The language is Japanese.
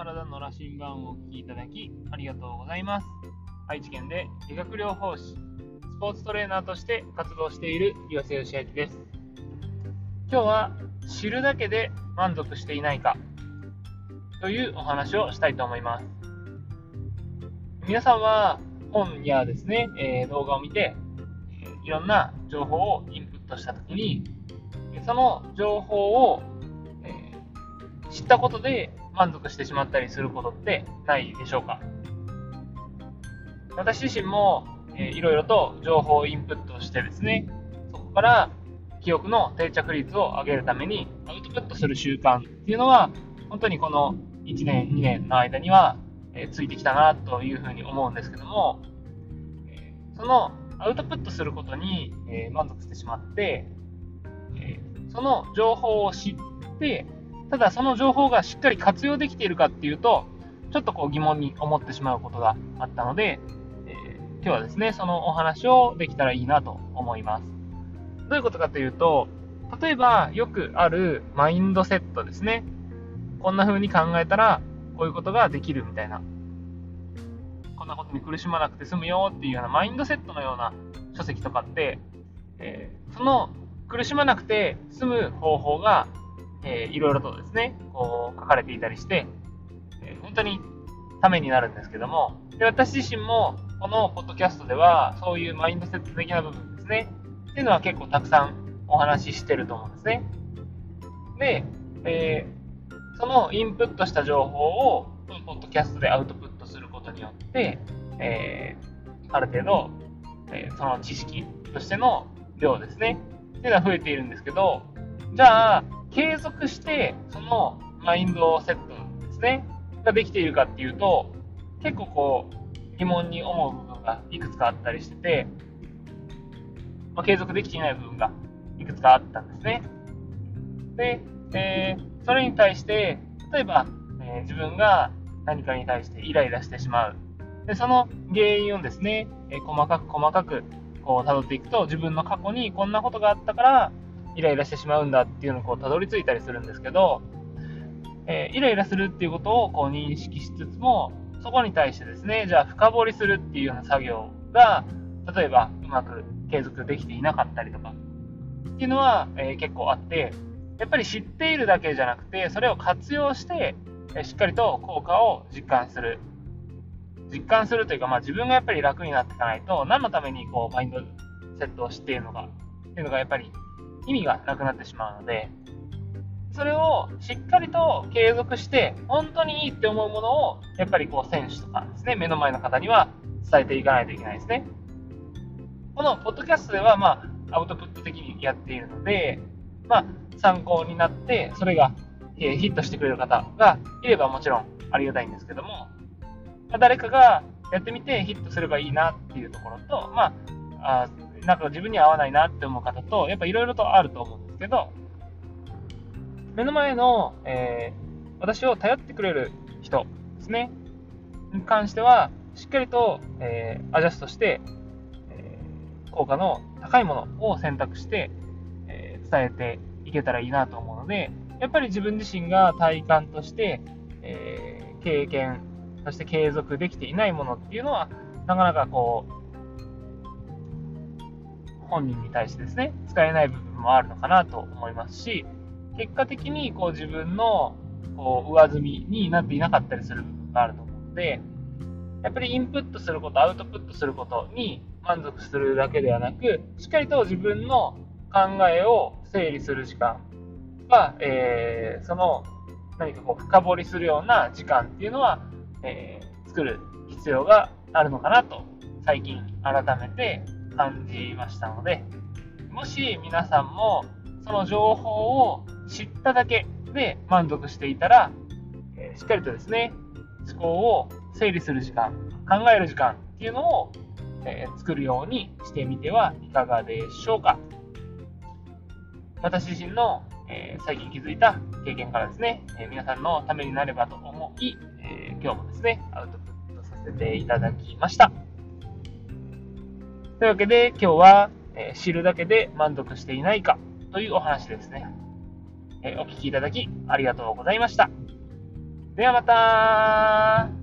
体の羅針盤をお聞きいただきありがとうございます。愛知県で理学療法士、スポーツトレーナーとして活動している岩瀬義明です。今日は知るだけで満足していないかというお話をしたいと思います。皆さんは本やですね、え、動画を見て、いろんな情報をインプットしたときに、その情報を、え、知ったことで満足してしまったりすることってないでしょうか？私自身も、えー、いろいろと情報をインプットしてですね、そこから記憶の定着率を上げるためにアウトプットする習慣っていうのは、本当にこの1年、2年の間にはえついてきたなというふうに思うんですけども、そのアウトプットすることに、え満足してしまって、えその情報を知って、ただその情報がしっかり活用できているかっていうと、ちょっとこう疑問に思ってしまうことがあったので、え今日はですね、そのお話をできたらいいなと思います。どういうことかというと、例えばよくあるマインドセットですね。こんな風に考えたらこういうことができるみたいな。こんなことに苦しまなくて済むよっていうようなマインドセットのような書籍とかって、えー、その苦しまなくて済む方法が、えー、いろいろとですね、こう書かれていたりして、えー、本当にためになるんですけども、で私自身もこのポッドキャストではそういうマインドセット的な部分ですね、っていうのは結構たくさんお話ししてると思うんですね。で、えーそのインプットした情報を、ポッドキャストでアウトプットすることによって、えー、ある程度、えー、その知識としての量ですね、っていうのは増えているんですけど、じゃあ、継続して、そのマインドセットですね、ができているかっていうと、結構こう、疑問に思う部分がいくつかあったりしてて、まあ、継続できていない部分がいくつかあったんですね。で、えーそれに対して、例えば、えー、自分が何かに対してイライラしてしまう。でその原因をですね、えー、細かく細かくこう辿っていくと、自分の過去にこんなことがあったから、イライラしてしまうんだっていうのをこう辿り着いたりするんですけど、えー、イライラするっていうことをこう認識しつつも、そこに対してですね、じゃあ深掘りするっていうような作業が、例えばうまく継続できていなかったりとか、っていうのは、えー、結構あって、やっぱり知っているだけじゃなくて、それを活用して、えしっかりと効果を実感する。実感するというか、まあ、自分がやっぱり楽になっていかないと、何のためにこうマインドセットをしているのかっていうのがやっぱり意味がなくなってしまうので、それをしっかりと継続して、本当にいいって思うものを、やっぱりこう選手とかですね、目の前の方には伝えていかないといけないですね。このポッドキャストでは、まあ、アウトプット的にやっているので、まあ、参考になって、それが、ヒットしてくれる方がいればもちろんありがたいんですけども、誰かがやってみてヒットすればいいなっていうところと、ま、あなんか自分には合わないなって思う方と、やっぱいろいろとあると思うんですけど、目の前の、えー、私を頼ってくれる人ですね、に関しては、しっかりと、えー、アジャストして、えー、効果の高いものを選択して、え伝えていけたらいいなと思うので、やっぱり自分自身が体感として、え、経験、そして継続できていないものっていうのは、なかなかこう、本人に対してですね、使えない部分もあるのかなと思いますし、結果的にこう自分のこう上積みになっていなかったりする部分があると思うので、やっぱりインプットすること、アウトプットすることに満足するだけではなく、しっかりと自分の考えを整理する時間は、えー、その何かこう深掘りするような時間っていうのは、えー、作る必要があるのかなと最近改めて感じましたのでもし皆さんもその情報を知っただけで満足していたら、え、しっかりとですね思考を整理する時間考える時間っていうのを、え、作るようにしてみてはいかがでしょうか。私自身の、え、最近気づいた経験からですね、え、皆さんのためになればと思い、え、今日もですね、アウトプットさせていただきました。というわけで、今日は、え知るだけで満足していないかというお話ですね。えお聞きいただきありがとうございました。ではまた